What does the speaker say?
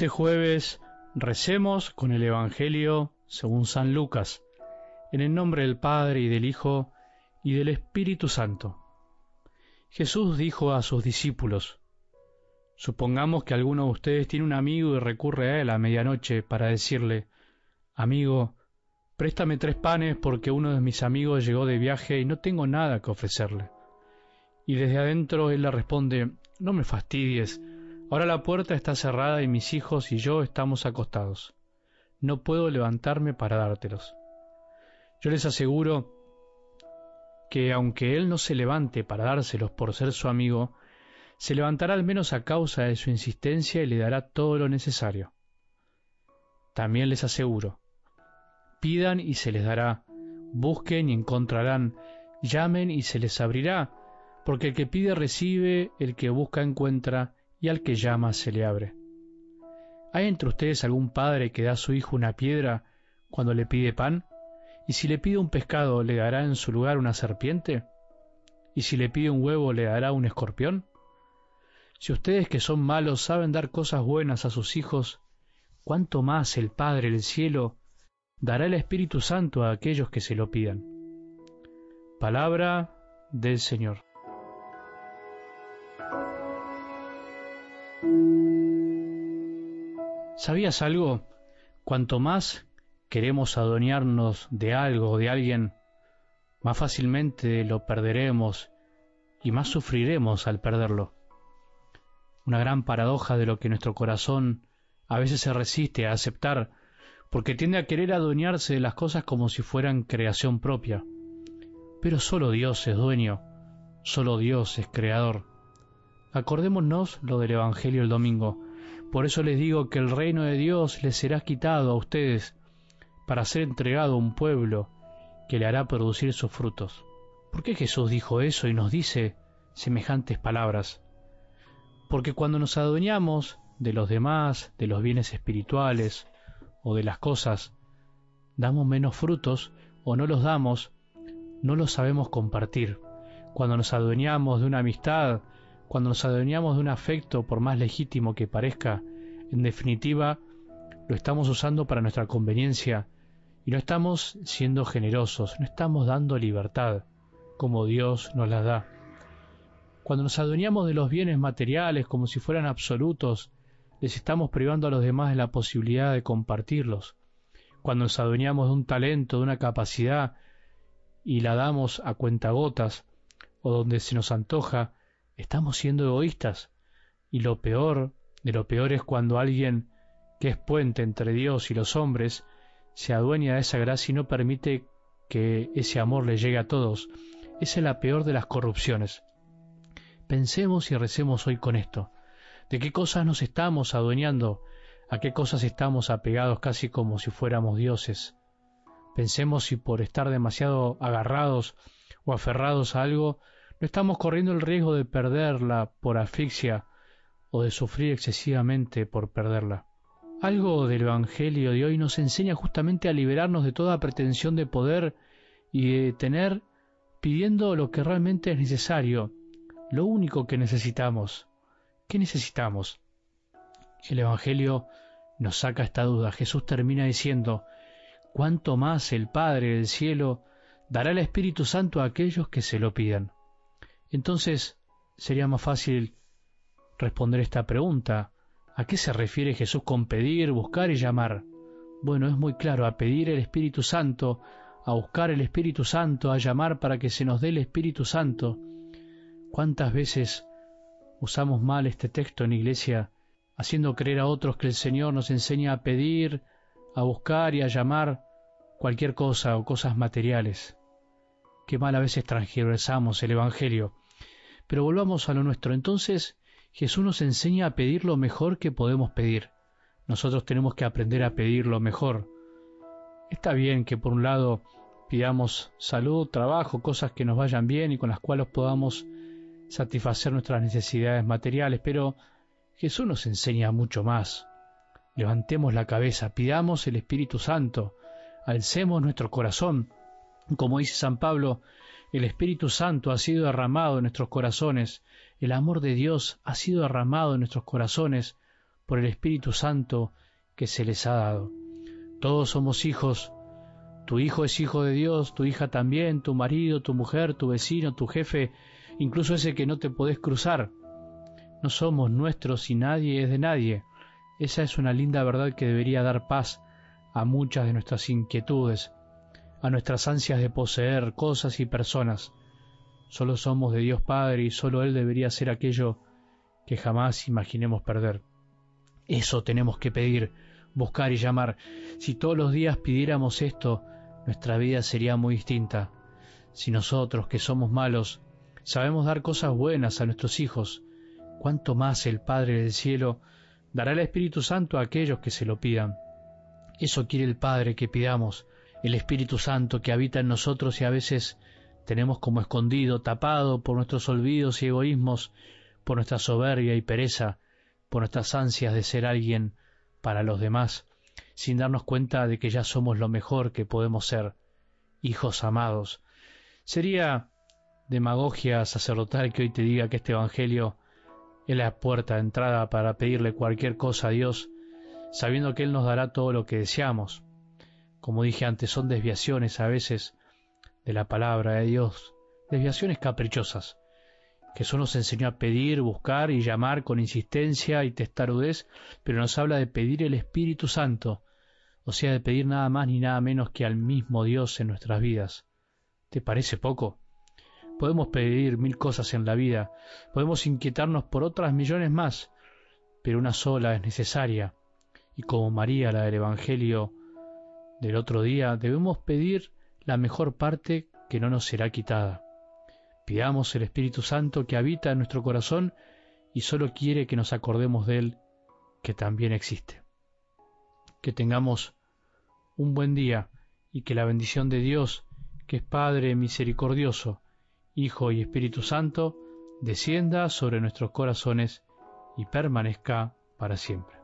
Este jueves recemos con el Evangelio según San Lucas, en el nombre del Padre y del Hijo y del Espíritu Santo. Jesús dijo a sus discípulos, Supongamos que alguno de ustedes tiene un amigo y recurre a él a medianoche para decirle, Amigo, préstame tres panes porque uno de mis amigos llegó de viaje y no tengo nada que ofrecerle. Y desde adentro él le responde, No me fastidies, Ahora la puerta está cerrada y mis hijos y yo estamos acostados. No puedo levantarme para dártelos. Yo les aseguro que aunque él no se levante para dárselos por ser su amigo, se levantará al menos a causa de su insistencia y le dará todo lo necesario. También les aseguro, pidan y se les dará, busquen y encontrarán, llamen y se les abrirá, porque el que pide recibe, el que busca encuentra, y al que llama se le abre. ¿Hay entre ustedes algún padre que da a su hijo una piedra cuando le pide pan? ¿Y si le pide un pescado le dará en su lugar una serpiente? ¿Y si le pide un huevo le dará un escorpión? Si ustedes que son malos saben dar cosas buenas a sus hijos, ¿cuánto más el Padre del cielo dará el Espíritu Santo a aquellos que se lo pidan? Palabra del Señor. ¿Sabías algo? Cuanto más queremos adueñarnos de algo o de alguien, más fácilmente lo perderemos y más sufriremos al perderlo. Una gran paradoja de lo que nuestro corazón a veces se resiste a aceptar porque tiende a querer adueñarse de las cosas como si fueran creación propia. Pero solo Dios es dueño, solo Dios es creador. Acordémonos lo del Evangelio el domingo. Por eso les digo que el reino de Dios les será quitado a ustedes para ser entregado a un pueblo que le hará producir sus frutos. ¿Por qué Jesús dijo eso y nos dice semejantes palabras? Porque cuando nos adueñamos de los demás, de los bienes espirituales o de las cosas, damos menos frutos o no los damos, no los sabemos compartir. Cuando nos adueñamos de una amistad cuando nos adueñamos de un afecto, por más legítimo que parezca, en definitiva, lo estamos usando para nuestra conveniencia y no estamos siendo generosos, no estamos dando libertad como Dios nos la da. Cuando nos adueñamos de los bienes materiales como si fueran absolutos, les estamos privando a los demás de la posibilidad de compartirlos. Cuando nos adueñamos de un talento, de una capacidad, y la damos a cuentagotas, o donde se nos antoja, estamos siendo egoístas. Y lo peor de lo peor es cuando alguien que es puente entre Dios y los hombres se adueña de esa gracia y no permite que ese amor le llegue a todos. Esa es la peor de las corrupciones. Pensemos y recemos hoy con esto. ¿De qué cosas nos estamos adueñando? ¿A qué cosas estamos apegados casi como si fuéramos dioses? Pensemos si por estar demasiado agarrados o aferrados a algo no estamos corriendo el riesgo de perderla por asfixia o de sufrir excesivamente por perderla. Algo del Evangelio de hoy nos enseña justamente a liberarnos de toda pretensión de poder y de tener pidiendo lo que realmente es necesario, lo único que necesitamos. ¿Qué necesitamos? El Evangelio nos saca esta duda. Jesús termina diciendo, cuánto más el Padre del cielo dará el Espíritu Santo a aquellos que se lo pidan. Entonces, sería más fácil responder esta pregunta. ¿A qué se refiere Jesús con pedir, buscar y llamar? Bueno, es muy claro, a pedir el Espíritu Santo, a buscar el Espíritu Santo, a llamar para que se nos dé el Espíritu Santo. ¿Cuántas veces usamos mal este texto en iglesia, haciendo creer a otros que el Señor nos enseña a pedir, a buscar y a llamar cualquier cosa o cosas materiales? Qué mal a veces transgiversamos el Evangelio. Pero volvamos a lo nuestro. Entonces Jesús nos enseña a pedir lo mejor que podemos pedir. Nosotros tenemos que aprender a pedir lo mejor. Está bien que por un lado pidamos salud, trabajo, cosas que nos vayan bien y con las cuales podamos satisfacer nuestras necesidades materiales, pero Jesús nos enseña mucho más. Levantemos la cabeza, pidamos el Espíritu Santo, alcemos nuestro corazón. Como dice San Pablo, el Espíritu Santo ha sido derramado en nuestros corazones, el amor de Dios ha sido derramado en nuestros corazones por el Espíritu Santo que se les ha dado. Todos somos hijos. Tu hijo es hijo de Dios, tu hija también, tu marido, tu mujer, tu vecino, tu jefe, incluso ese que no te podés cruzar. No somos nuestros y nadie es de nadie. Esa es una linda verdad que debería dar paz a muchas de nuestras inquietudes, a nuestras ansias de poseer cosas y personas. Solo somos de Dios Padre y solo Él debería ser aquello que jamás imaginemos perder. Eso tenemos que pedir, buscar y llamar. Si todos los días pidiéramos esto, nuestra vida sería muy distinta. Si nosotros, que somos malos, sabemos dar cosas buenas a nuestros hijos, cuánto más el Padre del cielo dará el Espíritu Santo a aquellos que se lo pidan. Eso quiere el Padre que pidamos, el Espíritu Santo que habita en nosotros y a veces tenemos como escondido, tapado por nuestros olvidos y egoísmos, por nuestra soberbia y pereza, por nuestras ansias de ser alguien para los demás, sin darnos cuenta de que ya somos lo mejor que podemos ser, hijos amados. Sería demagogia sacerdotal que hoy te diga que este Evangelio es la puerta de entrada para pedirle cualquier cosa a Dios, sabiendo que Él nos dará todo lo que deseamos. Como dije antes, son desviaciones a veces de la palabra de Dios, desviaciones caprichosas, solo nos enseñó a pedir, buscar y llamar con insistencia y testarudez, pero nos habla de pedir el Espíritu Santo, o sea, de pedir nada más ni nada menos que al mismo Dios en nuestras vidas. ¿Te parece poco? Podemos pedir mil cosas en la vida, podemos inquietarnos por otras millones más, pero una sola es necesaria, y como María, la del Evangelio del otro día, debemos pedir la mejor parte que no nos será quitada. Pidamos el Espíritu Santo que habita en nuestro corazón y solo quiere que nos acordemos de Él, que también existe. Que tengamos un buen día y que la bendición de Dios, que es Padre misericordioso, Hijo y Espíritu Santo, descienda sobre nuestros corazones y permanezca para siempre.